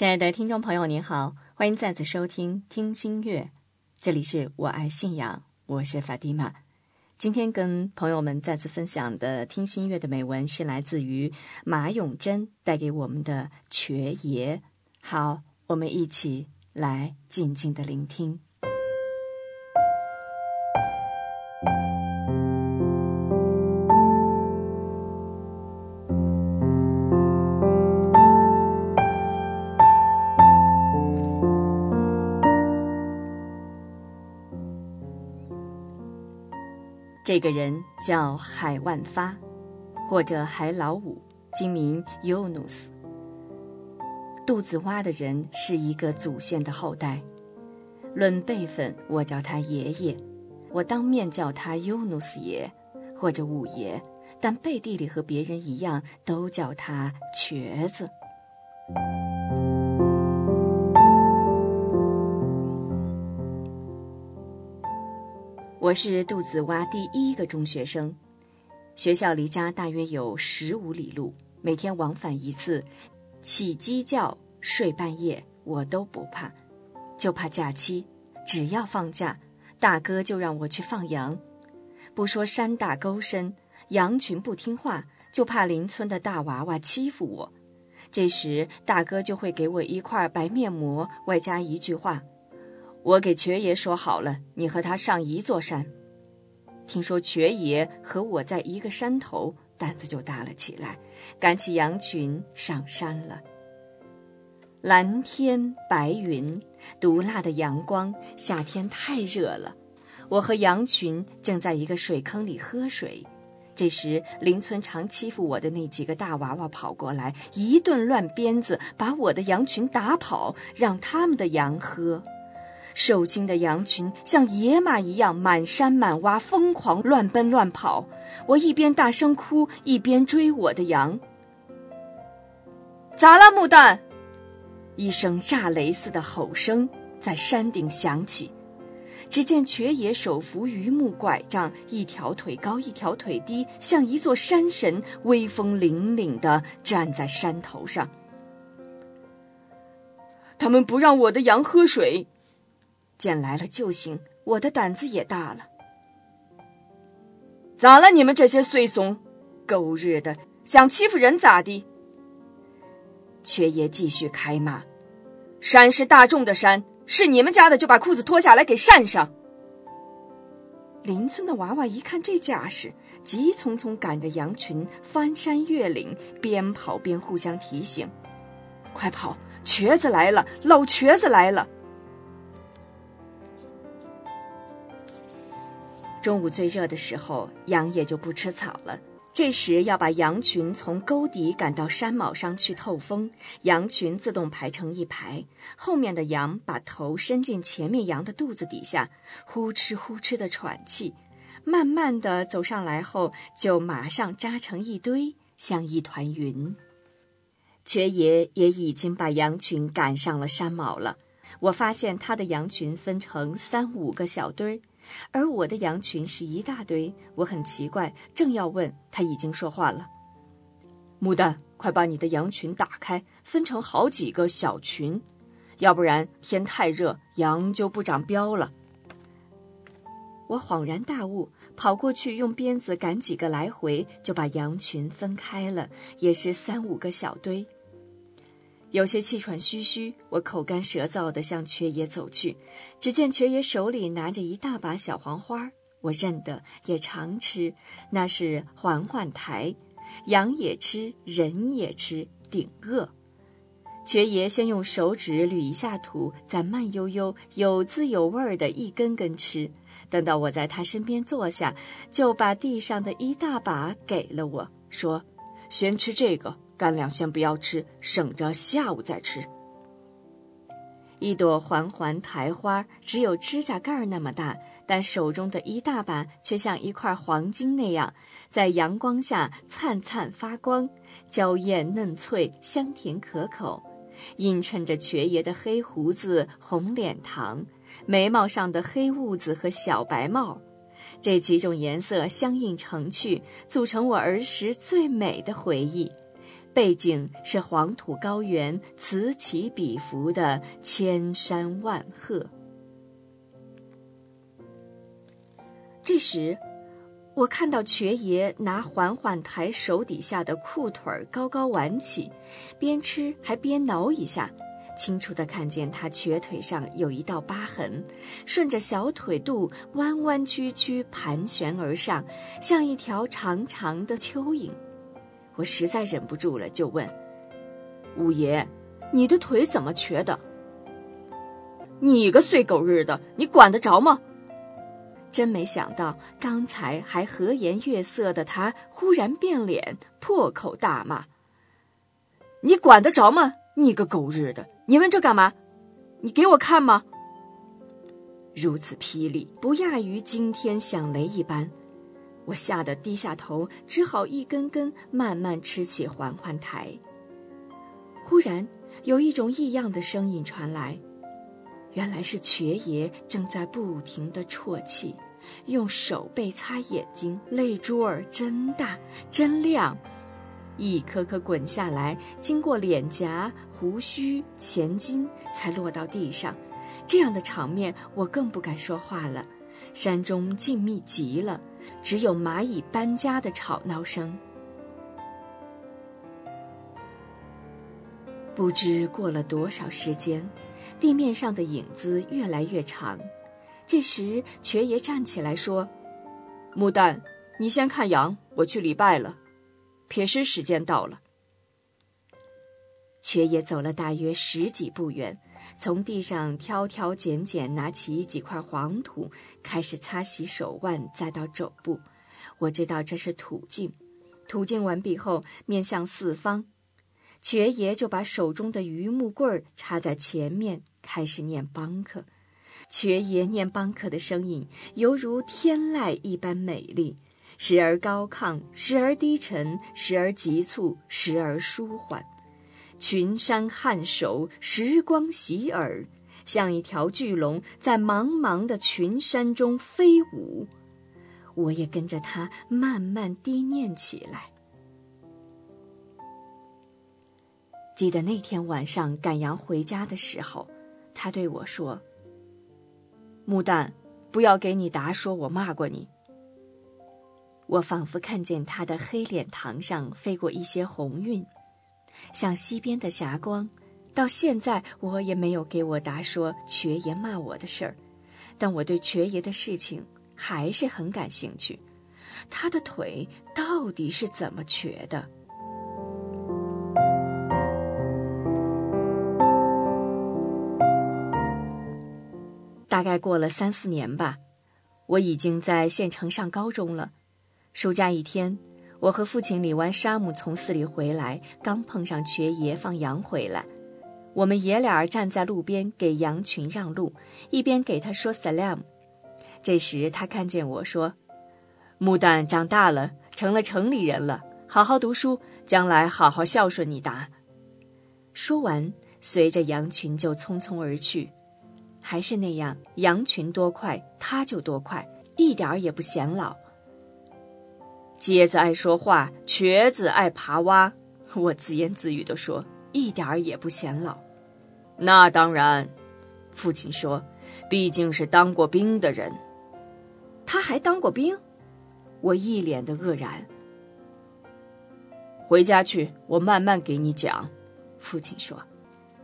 亲爱的听众朋友，您好，欢迎再次收听《听心乐》，这里是我爱信仰，我是法蒂玛。今天跟朋友们再次分享的《听心乐》的美文是来自于马永贞带给我们的《瘸爷》。好，我们一起来静静的聆听。这个人叫海万发，或者海老五，今名尤努斯。肚子蛙的人是一个祖先的后代，论辈分，我叫他爷爷，我当面叫他尤努斯爷，或者五爷，但背地里和别人一样，都叫他瘸子。我是杜子洼第一个中学生，学校离家大约有十五里路，每天往返一次，起鸡叫、睡半夜我都不怕，就怕假期。只要放假，大哥就让我去放羊。不说山大沟深，羊群不听话，就怕邻村的大娃娃欺负我。这时大哥就会给我一块白面膜，外加一句话。我给瘸爷说好了，你和他上一座山。听说瘸爷和我在一个山头，胆子就大了起来，赶起羊群上山了。蓝天白云，毒辣的阳光，夏天太热了。我和羊群正在一个水坑里喝水，这时邻村常欺负我的那几个大娃娃跑过来，一顿乱鞭子，把我的羊群打跑，让他们的羊喝。受惊的羊群像野马一样满山满洼疯狂乱奔乱跑，我一边大声哭，一边追我的羊。咋了，木蛋？一声炸雷似的吼声在山顶响起。只见瘸爷手扶榆木拐杖，一条腿高一条腿低，像一座山神，威风凛凛地站在山头上。他们不让我的羊喝水。见来了救星，我的胆子也大了。咋了，你们这些碎怂，狗日的，想欺负人咋的？缺爷继续开骂：“山是大众的山，是你们家的就把裤子脱下来给扇上。”邻村的娃娃一看这架势，急匆匆赶着羊群翻山越岭，边跑边互相提醒：“快跑，瘸子来了，老瘸子来了！”中午最热的时候，羊也就不吃草了。这时要把羊群从沟底赶到山峁上去透风，羊群自动排成一排，后面的羊把头伸进前面羊的肚子底下，呼哧呼哧的喘气，慢慢的走上来后，就马上扎成一堆，像一团云。瘸爷也已经把羊群赶上了山峁了，我发现他的羊群分成三五个小堆。而我的羊群是一大堆，我很奇怪，正要问，他已经说话了：“牡丹，快把你的羊群打开，分成好几个小群，要不然天太热，羊就不长膘了。”我恍然大悟，跑过去用鞭子赶几个来回，就把羊群分开了，也是三五个小堆。有些气喘吁吁，我口干舌燥地向瘸爷走去。只见瘸爷手里拿着一大把小黄花，我认得，也常吃。那是缓缓苔，羊也吃，人也吃，顶饿。瘸爷先用手指捋一下土，再慢悠悠、有滋有味儿的一根根吃。等到我在他身边坐下，就把地上的一大把给了我，说：“先吃这个。”干粮先不要吃，省着下午再吃。一朵环环苔花只有指甲盖那么大，但手中的一大把却像一块黄金那样，在阳光下灿灿发光，娇艳嫩脆，香甜可口，映衬着瘸爷的黑胡子、红脸膛，眉毛上的黑痦子和小白帽，这几种颜色相映成趣，组成我儿时最美的回忆。背景是黄土高原此起彼伏的千山万壑。这时，我看到瘸爷拿缓缓抬手底下的裤腿儿高高挽起，边吃还边挠一下，清楚的看见他瘸腿上有一道疤痕，顺着小腿肚弯弯曲曲盘旋而上，像一条长长的蚯蚓。我实在忍不住了，就问：“五爷，你的腿怎么瘸的？”你个碎狗日的，你管得着吗？真没想到，刚才还和颜悦色的他，忽然变脸，破口大骂：“你管得着吗？你个狗日的！你问这干嘛？你给我看吗？”如此霹雳，不亚于惊天响雷一般，我吓得低下头，只好一根根慢慢吃起缓缓抬。忽然，有一种异样的声音传来。原来是瘸爷正在不停的啜泣，用手背擦眼睛，泪珠儿真大真亮，一颗颗滚下来，经过脸颊、胡须、前襟，才落到地上。这样的场面，我更不敢说话了。山中静谧极了，只有蚂蚁搬家的吵闹声。不知过了多少时间。地面上的影子越来越长，这时瘸爷站起来说：“木旦，你先看羊，我去礼拜了。撇尸时间到了。”瘸爷走了大约十几步远，从地上挑挑拣拣拿起几块黄土，开始擦洗手腕，再到肘部。我知道这是土净。土净完毕后，面向四方。瘸爷就把手中的榆木棍儿插在前面，开始念邦克。瘸爷念邦克的声音犹如天籁一般美丽，时而高亢，时而低沉，时而急促，时而舒缓。群山颔首，时光洗耳，像一条巨龙在茫茫的群山中飞舞。我也跟着他慢慢低念起来。记得那天晚上赶羊回家的时候，他对我说：“木旦，不要给你答说我骂过你。”我仿佛看见他的黑脸膛上飞过一些红晕，像西边的霞光。到现在我也没有给我答说瘸爷骂我的事儿，但我对瘸爷的事情还是很感兴趣。他的腿到底是怎么瘸的？大概过了三四年吧，我已经在县城上高中了。暑假一天，我和父亲理完沙姆从寺里回来，刚碰上瘸爷放羊回来。我们爷俩站在路边给羊群让路，一边给他说 “salam”。这时他看见我说：“木旦长大了，成了城里人了，好好读书，将来好好孝顺你达。”说完，随着羊群就匆匆而去。还是那样，羊群多快，他就多快，一点儿也不显老。疖子爱说话，瘸子爱爬蛙，我自言自语地说，一点儿也不显老。那当然，父亲说，毕竟是当过兵的人。他还当过兵，我一脸的愕然。回家去，我慢慢给你讲。父亲说，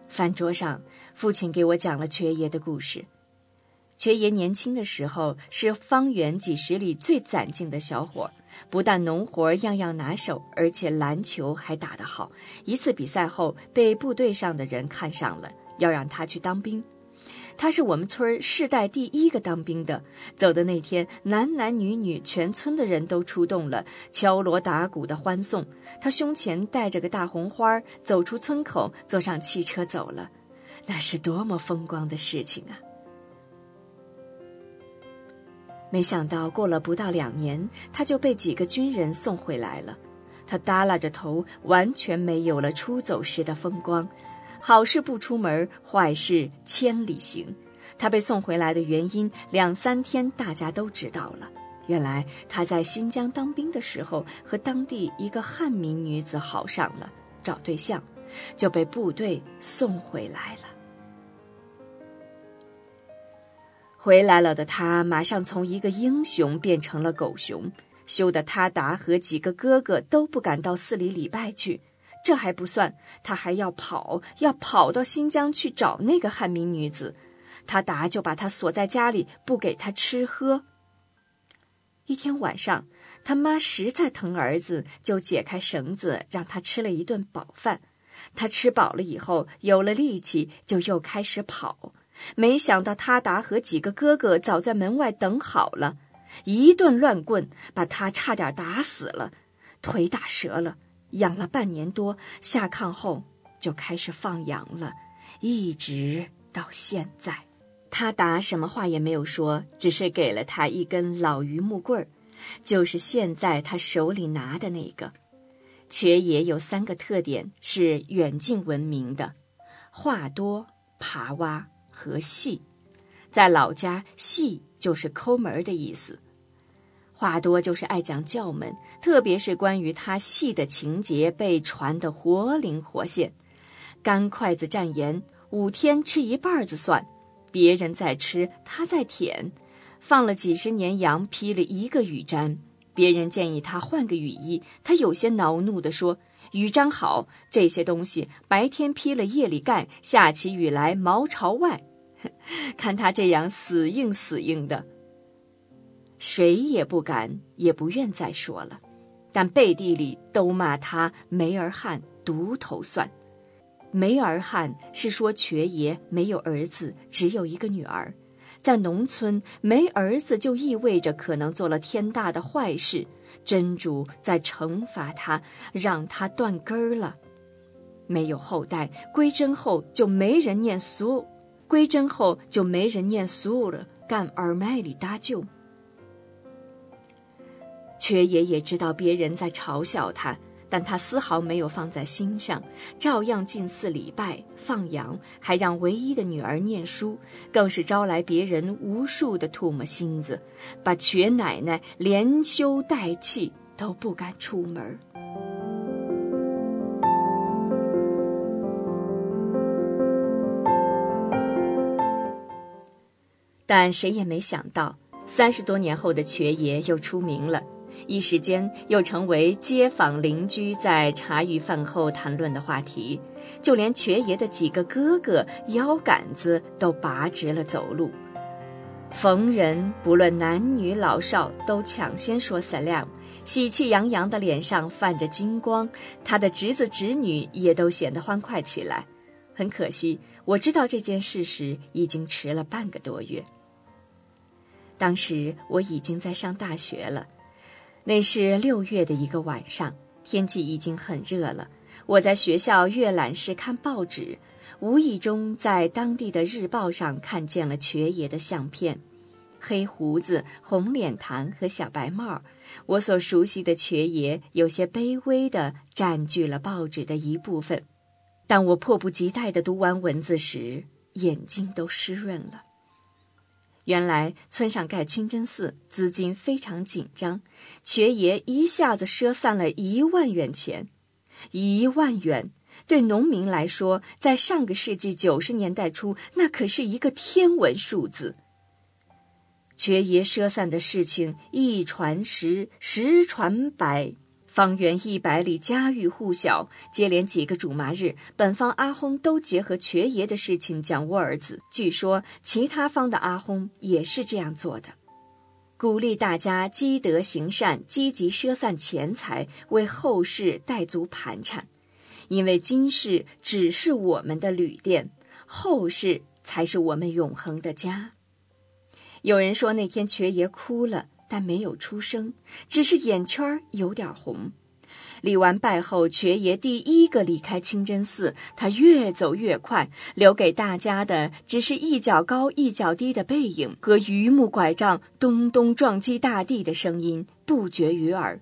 饭桌上。父亲给我讲了瘸爷的故事。瘸爷年轻的时候是方圆几十里最攒劲的小伙，不但农活样样拿手，而且篮球还打得好。一次比赛后，被部队上的人看上了，要让他去当兵。他是我们村世代第一个当兵的。走的那天，男男女女全村的人都出动了，敲锣打鼓的欢送。他胸前带着个大红花，走出村口，坐上汽车走了。那是多么风光的事情啊！没想到过了不到两年，他就被几个军人送回来了。他耷拉着头，完全没有了出走时的风光。好事不出门，坏事千里行。他被送回来的原因，两三天大家都知道了。原来他在新疆当兵的时候，和当地一个汉民女子好上了。找对象，就被部队送回来了。回来了的他，马上从一个英雄变成了狗熊，羞得他达和几个哥哥都不敢到寺里礼拜去。这还不算，他还要跑，要跑到新疆去找那个汉民女子。他达就把他锁在家里，不给他吃喝。一天晚上，他妈实在疼儿子，就解开绳子，让他吃了一顿饱饭。他吃饱了以后，有了力气，就又开始跑。没想到他达和几个哥哥早在门外等好了，一顿乱棍把他差点打死了，腿打折了。养了半年多，下炕后就开始放羊了，一直到现在。他达什么话也没有说，只是给了他一根老榆木棍儿，就是现在他手里拿的那个。瘸爷有三个特点，是远近闻名的：话多、爬挖。和戏，在老家，戏就是抠门的意思。话多就是爱讲教门，特别是关于他戏的情节被传得活灵活现。干筷子蘸盐，五天吃一半子蒜，别人在吃，他在舔。放了几十年羊，披了一个雨毡，别人建议他换个雨衣，他有些恼怒地说。雨毡好，这些东西白天披了，夜里盖，下起雨来毛朝外。看他这样死硬死硬的，谁也不敢也不愿再说了。但背地里都骂他没儿汉，独头蒜。没儿汉是说瘸爷没有儿子，只有一个女儿。在农村，没儿子就意味着可能做了天大的坏事。真主在惩罚他，让他断根儿了。没有后代，归真后就没人念苏，归真后就没人念苏了，干耳麦里搭救。缺爷爷知道别人在嘲笑他。但他丝毫没有放在心上，照样进寺礼拜、放羊，还让唯一的女儿念书，更是招来别人无数的唾沫星子，把瘸奶奶连羞带气都不敢出门。但谁也没想到，三十多年后的瘸爷又出名了。一时间又成为街坊邻居在茶余饭后谈论的话题，就连瘸爷的几个哥哥腰杆子都拔直了走路，逢人不论男女老少都抢先说 “salam”，喜气洋洋的脸上泛着金光，他的侄子侄女也都显得欢快起来。很可惜，我知道这件事时已经迟了半个多月。当时我已经在上大学了。那是六月的一个晚上，天气已经很热了。我在学校阅览室看报纸，无意中在当地的日报上看见了瘸爷的相片，黑胡子、红脸膛和小白帽。我所熟悉的瘸爷有些卑微地占据了报纸的一部分。当我迫不及待地读完文字时，眼睛都湿润了。原来村上盖清真寺资金非常紧张，瘸爷一下子赊散了一万元钱。一万元对农民来说，在上个世纪九十年代初，那可是一个天文数字。瘸爷赊散的事情一传十，十传百。方圆一百里，家喻户晓。接连几个主麻日，本方阿訇都结合瘸爷的事情讲窝儿子。据说其他方的阿訇也是这样做的，鼓励大家积德行善，积极赊散钱财，为后世带足盘缠。因为今世只是我们的旅店，后世才是我们永恒的家。有人说那天瘸爷哭了。但没有出声，只是眼圈有点红。礼完拜后，瘸爷第一个离开清真寺，他越走越快，留给大家的只是一脚高一脚低的背影和榆木拐杖咚咚撞击大地的声音不绝于耳。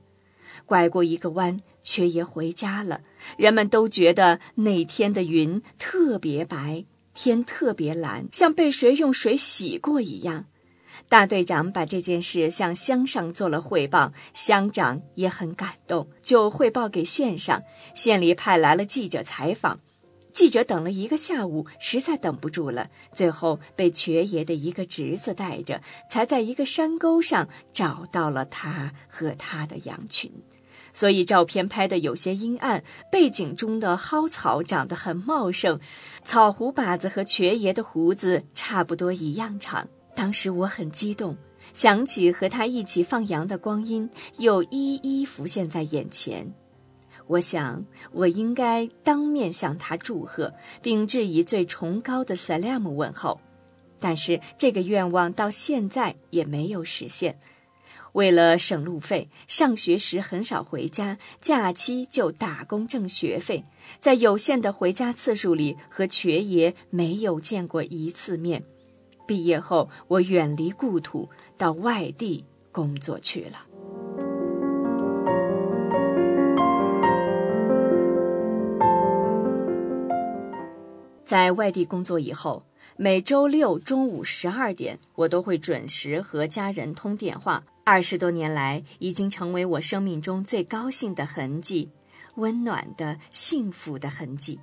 拐过一个弯，瘸爷回家了。人们都觉得那天的云特别白，天特别蓝，像被谁用水洗过一样。大队长把这件事向乡上做了汇报，乡长也很感动，就汇报给县上。县里派来了记者采访，记者等了一个下午，实在等不住了，最后被瘸爷的一个侄子带着，才在一个山沟上找到了他和他的羊群。所以照片拍的有些阴暗，背景中的蒿草长得很茂盛，草胡把子和瘸爷的胡子差不多一样长。当时我很激动，想起和他一起放羊的光阴，又一一浮现在眼前。我想，我应该当面向他祝贺，并致以最崇高的 salam 问候。但是这个愿望到现在也没有实现。为了省路费，上学时很少回家，假期就打工挣学费。在有限的回家次数里，和瘸爷没有见过一次面。毕业后，我远离故土，到外地工作去了。在外地工作以后，每周六中午十二点，我都会准时和家人通电话。二十多年来，已经成为我生命中最高兴的痕迹，温暖的、幸福的痕迹。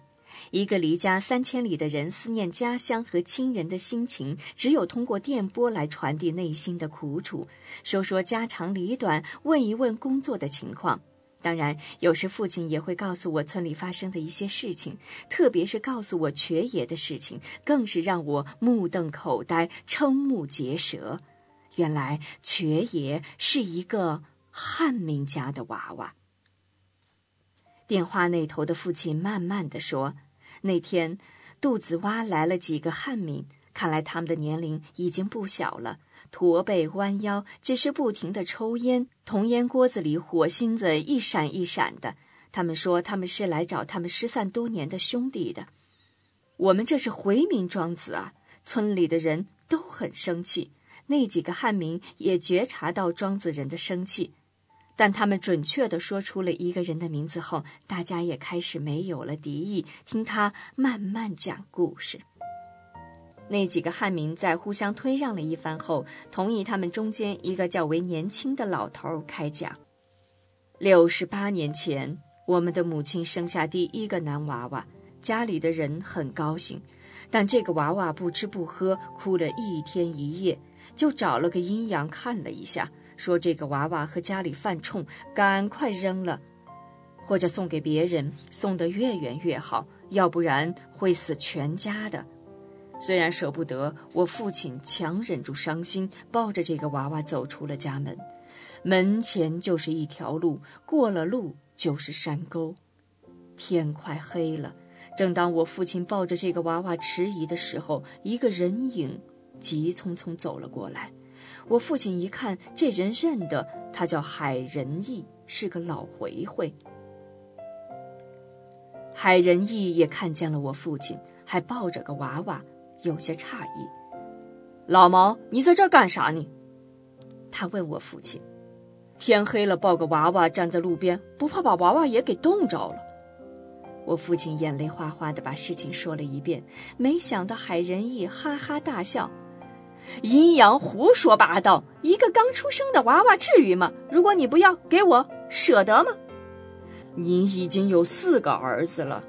一个离家三千里的人思念家乡和亲人的心情，只有通过电波来传递内心的苦楚，说说家长里短，问一问工作的情况。当然，有时父亲也会告诉我村里发生的一些事情，特别是告诉我瘸爷的事情，更是让我目瞪口呆、瞠目结舌。原来瘸爷是一个汉民家的娃娃。电话那头的父亲慢慢的说。那天，肚子洼来了几个汉民，看来他们的年龄已经不小了，驼背弯腰，只是不停的抽烟，铜烟锅子里火星子一闪一闪的。他们说他们是来找他们失散多年的兄弟的。我们这是回民庄子啊！村里的人都很生气，那几个汉民也觉察到庄子人的生气。但他们准确地说出了一个人的名字后，大家也开始没有了敌意，听他慢慢讲故事。那几个汉民在互相推让了一番后，同意他们中间一个较为年轻的老头开讲。六十八年前，我们的母亲生下第一个男娃娃，家里的人很高兴，但这个娃娃不吃不喝，哭了一天一夜，就找了个阴阳看了一下。说这个娃娃和家里犯冲，赶快扔了，或者送给别人，送得越远越好，要不然会死全家的。虽然舍不得，我父亲强忍住伤心，抱着这个娃娃走出了家门。门前就是一条路，过了路就是山沟。天快黑了，正当我父亲抱着这个娃娃迟疑的时候，一个人影急匆匆走了过来。我父亲一看，这人认得，他叫海仁义，是个老回回。海仁义也看见了我父亲，还抱着个娃娃，有些诧异：“老毛，你在这干啥呢？”他问我父亲：“天黑了，抱个娃娃站在路边，不怕把娃娃也给冻着了？”我父亲眼泪哗哗的把事情说了一遍，没想到海仁义哈哈大笑。阴阳胡说八道！一个刚出生的娃娃至于吗？如果你不要给我，舍得吗？你已经有四个儿子了。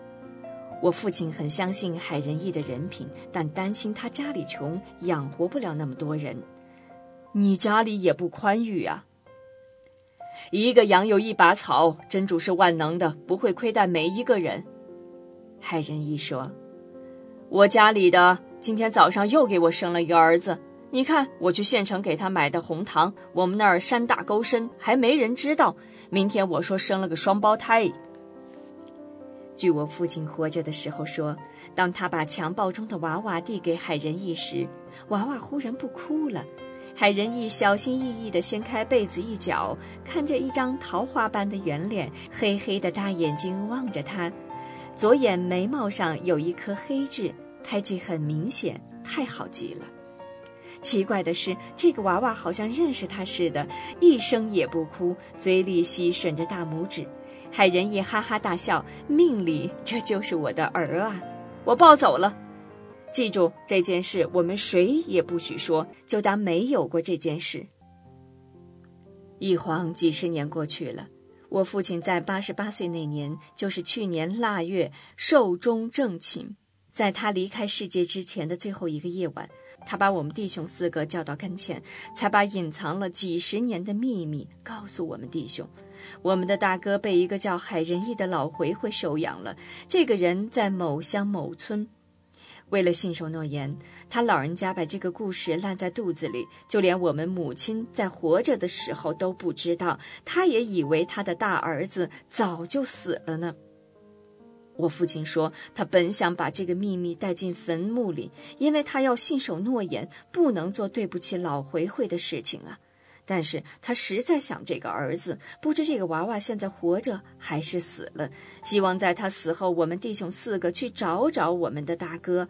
我父亲很相信海仁义的人品，但担心他家里穷，养活不了那么多人。你家里也不宽裕啊。一个羊有一把草，真主是万能的，不会亏待每一个人。海仁义说：“我家里的。”今天早上又给我生了一个儿子，你看我去县城给他买的红糖，我们那儿山大沟深，还没人知道。明天我说生了个双胞胎。据我父亲活着的时候说，当他把襁褓中的娃娃递给海仁义时，娃娃忽然不哭了。海仁义小心翼翼地掀开被子一角，看见一张桃花般的圆脸，黑黑的大眼睛望着他，左眼眉毛上有一颗黑痣。胎记很明显，太好极了。奇怪的是，这个娃娃好像认识他似的，一声也不哭，嘴里吸吮着大拇指。海仁义哈哈大笑，命里这就是我的儿啊！我抱走了。记住这件事，我们谁也不许说，就当没有过这件事。一晃几十年过去了，我父亲在八十八岁那年，就是去年腊月寿终正寝，在他离开世界之前的最后一个夜晚，他把我们弟兄四个叫到跟前，才把隐藏了几十年的秘密告诉我们弟兄。我们的大哥被一个叫海仁义的老回回收养了，这个人在某乡某村。为了信守诺言，他老人家把这个故事烂在肚子里，就连我们母亲在活着的时候都不知道。他也以为他的大儿子早就死了呢。我父亲说，他本想把这个秘密带进坟墓里，因为他要信守诺言，不能做对不起老回回的事情啊。但是他实在想这个儿子，不知这个娃娃现在活着还是死了。希望在他死后，我们弟兄四个去找找我们的大哥。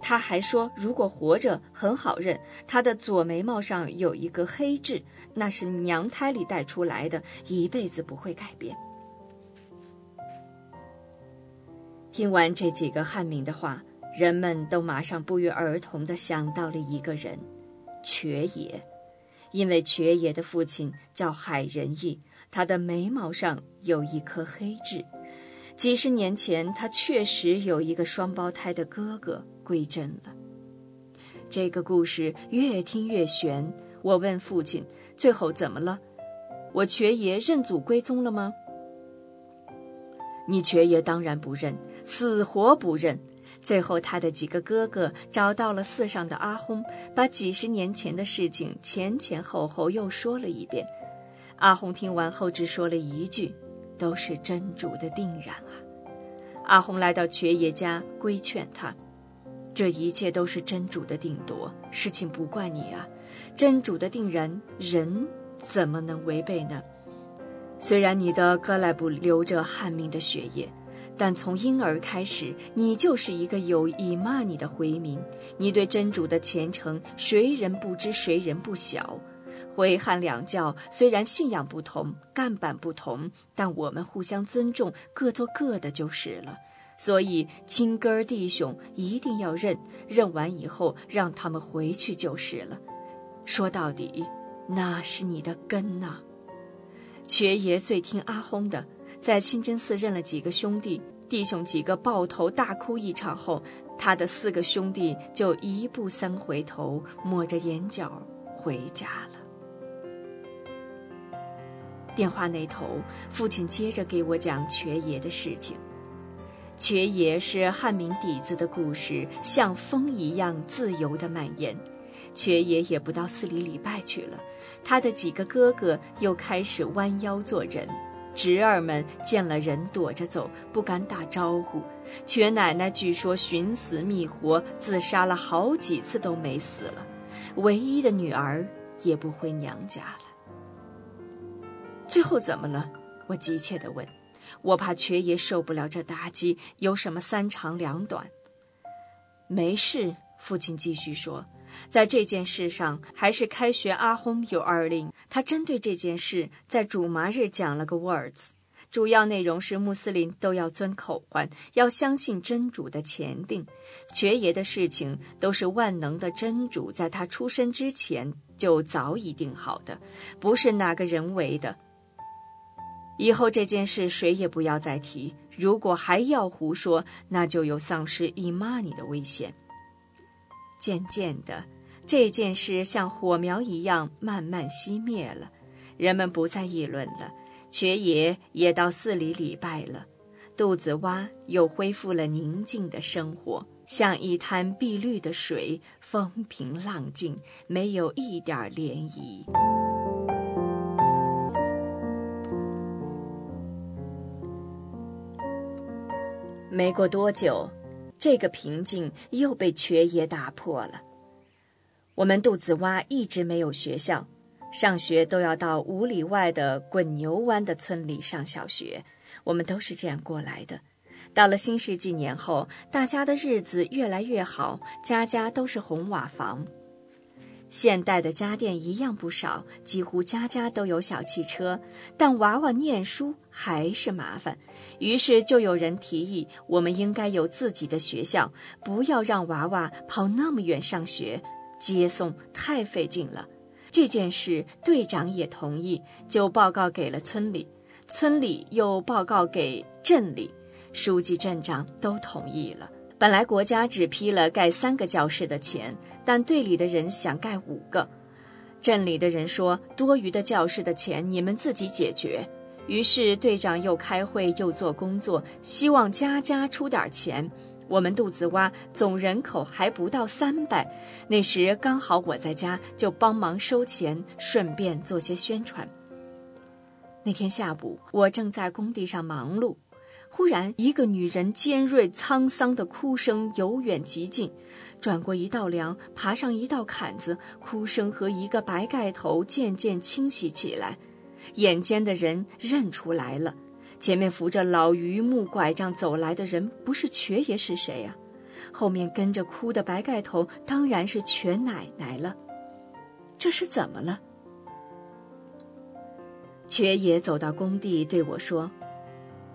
他还说，如果活着很好认，他的左眉毛上有一个黑痣，那是娘胎里带出来的，一辈子不会改变。听完这几个汉民的话，人们都马上不约而同地想到了一个人——瘸爷。因为瘸爷的父亲叫海仁义，他的眉毛上有一颗黑痣。几十年前，他确实有一个双胞胎的哥哥归真了。这个故事越听越悬。我问父亲：“最后怎么了？我瘸爷认祖归宗了吗？”你瘸爷当然不认，死活不认。最后，他的几个哥哥找到了寺上的阿訇，把几十年前的事情前前后后又说了一遍。阿訇听完后只说了一句：“都是真主的定然啊。”阿訇来到瘸爷家规劝他：“这一切都是真主的定夺，事情不怪你啊。真主的定然，人怎么能违背呢？虽然你的格莱布流着汉民的血液。”但从婴儿开始，你就是一个有意骂你的回民。你对真主的虔诚，谁人不知，谁人不晓？回汉两教虽然信仰不同，干板不同，但我们互相尊重，各做各的就是了。所以亲哥儿弟兄一定要认，认完以后让他们回去就是了。说到底，那是你的根呐。瘸爷最听阿訇的。在清真寺认了几个兄弟，弟兄几个抱头大哭一场后，他的四个兄弟就一步三回头，抹着眼角回家了。电话那头，父亲接着给我讲瘸爷的事情。瘸爷是汉民底子的故事，像风一样自由的蔓延。瘸爷也不到寺里礼拜去了，他的几个哥哥又开始弯腰做人。侄儿们见了人躲着走，不敢打招呼。瘸奶奶据说寻死觅活，自杀了好几次都没死了。唯一的女儿也不回娘家了。最后怎么了？我急切地问。我怕瘸爷受不了这打击，有什么三长两短？没事，父亲继续说。在这件事上，还是开学阿訇有二令。他针对这件事，在主麻日讲了个 words，主要内容是穆斯林都要遵口唤，要相信真主的前定。爵爷的事情都是万能的真主在他出生之前就早已定好的，不是哪个人为的。以后这件事谁也不要再提，如果还要胡说，那就有丧失伊玛尼的危险。渐渐的，这件事像火苗一样慢慢熄灭了，人们不再议论了。瘸爷也到寺里礼拜了，肚子蛙又恢复了宁静的生活，像一滩碧绿的水，风平浪静，没有一点涟漪。没过多久。这个平静又被瘸爷打破了。我们肚子蛙一直没有学校，上学都要到五里外的滚牛湾的村里上小学。我们都是这样过来的。到了新世纪年后，大家的日子越来越好，家家都是红瓦房。现代的家电一样不少，几乎家家都有小汽车，但娃娃念书还是麻烦。于是就有人提议，我们应该有自己的学校，不要让娃娃跑那么远上学，接送太费劲了。这件事队长也同意，就报告给了村里，村里又报告给镇里，书记、镇长都同意了。本来国家只批了盖三个教室的钱，但队里的人想盖五个。镇里的人说，多余的教室的钱你们自己解决。于是队长又开会又做工作，希望家家出点钱。我们肚子挖，总人口还不到三百。那时刚好我在家，就帮忙收钱，顺便做些宣传。那天下午，我正在工地上忙碌。忽然，一个女人尖锐沧桑的哭声由远及近，转过一道梁，爬上一道坎子，哭声和一个白盖头渐渐清晰起来。眼尖的人认出来了，前面扶着老榆木拐杖走来的人不是瘸爷是谁呀？后面跟着哭的白盖头当然是瘸奶奶了。这是怎么了？瘸爷走到工地对我说：“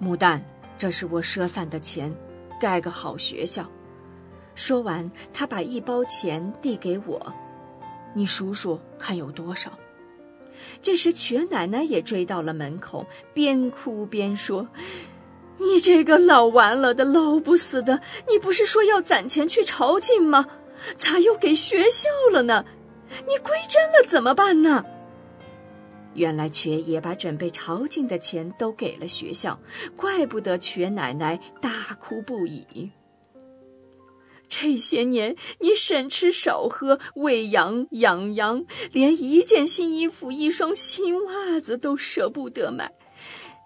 木蛋。”这是我赊散的钱，盖个好学校。说完，他把一包钱递给我，你数数看有多少。这时，瘸奶奶也追到了门口，边哭边说：“你这个老完了的、老不死的，你不是说要攒钱去朝觐吗？咋又给学校了呢？你归真了怎么办呢？”原来瘸爷把准备朝觐的钱都给了学校，怪不得瘸奶奶大哭不已。这些年你省吃少喝喂养养羊，连一件新衣服、一双新袜子都舍不得买。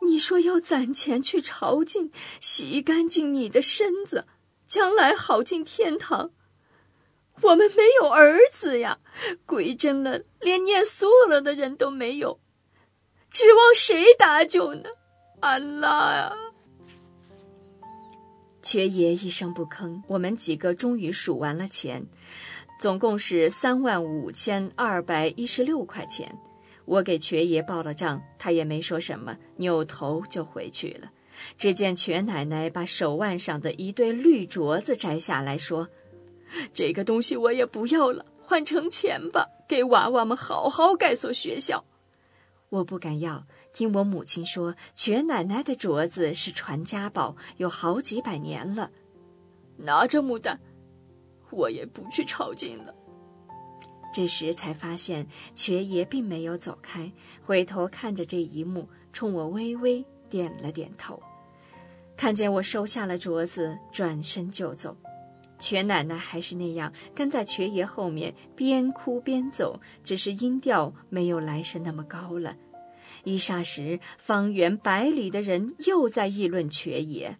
你说要攒钱去朝觐，洗干净你的身子，将来好进天堂。我们没有儿子呀，归真了，连念错了的人都没有，指望谁搭救呢？安拉呀！瘸爷一声不吭，我们几个终于数完了钱，总共是三万五千二百一十六块钱。我给瘸爷报了账，他也没说什么，扭头就回去了。只见瘸奶奶把手腕上的一对绿镯子摘下来说。这个东西我也不要了，换成钱吧，给娃娃们好好盖所学校。我不敢要，听我母亲说，瘸奶奶的镯子是传家宝，有好几百年了。拿着牡丹，我也不去朝觐了。这时才发现，瘸爷并没有走开，回头看着这一幕，冲我微微点了点头，看见我收下了镯子，转身就走。瘸奶奶还是那样跟在瘸爷后面，边哭边走，只是音调没有来时那么高了。一霎时，方圆百里的人又在议论瘸爷。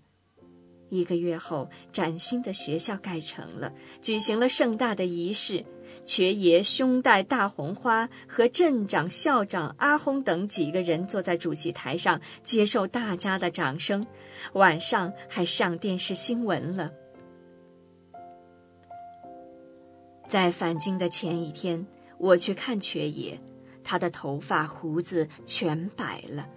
一个月后，崭新的学校盖成了，举行了盛大的仪式。瘸爷胸戴大红花，和镇长、校长阿轰等几个人坐在主席台上，接受大家的掌声。晚上还上电视新闻了。在返京的前一天，我去看瘸爷，他的头发胡子全白了，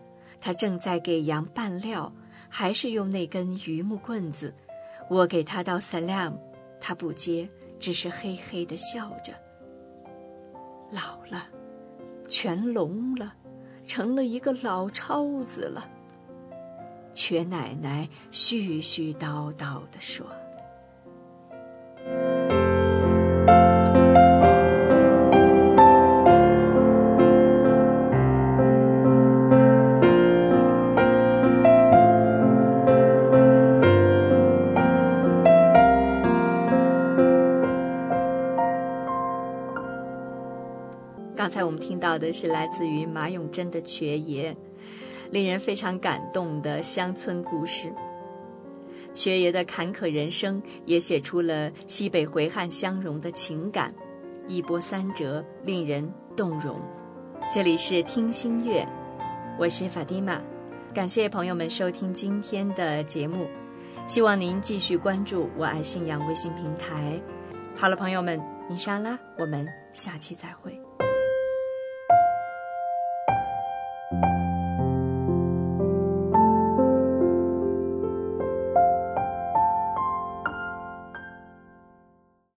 他正在给羊拌料，还是用那根榆木棍子。我给他道 salam，他不接，只是嘿嘿的笑着。老了，全聋了，成了一个老超子了。瘸奶奶絮絮叨叨地说。听到的是来自于马永贞的《瘸爷》，令人非常感动的乡村故事。瘸爷的坎坷人生也写出了西北回汉相融的情感，一波三折，令人动容。这里是听心月，我是法蒂玛，感谢朋友们收听今天的节目，希望您继续关注我爱信仰微信平台。好了，朋友们，伊莎拉，我们。下期再会。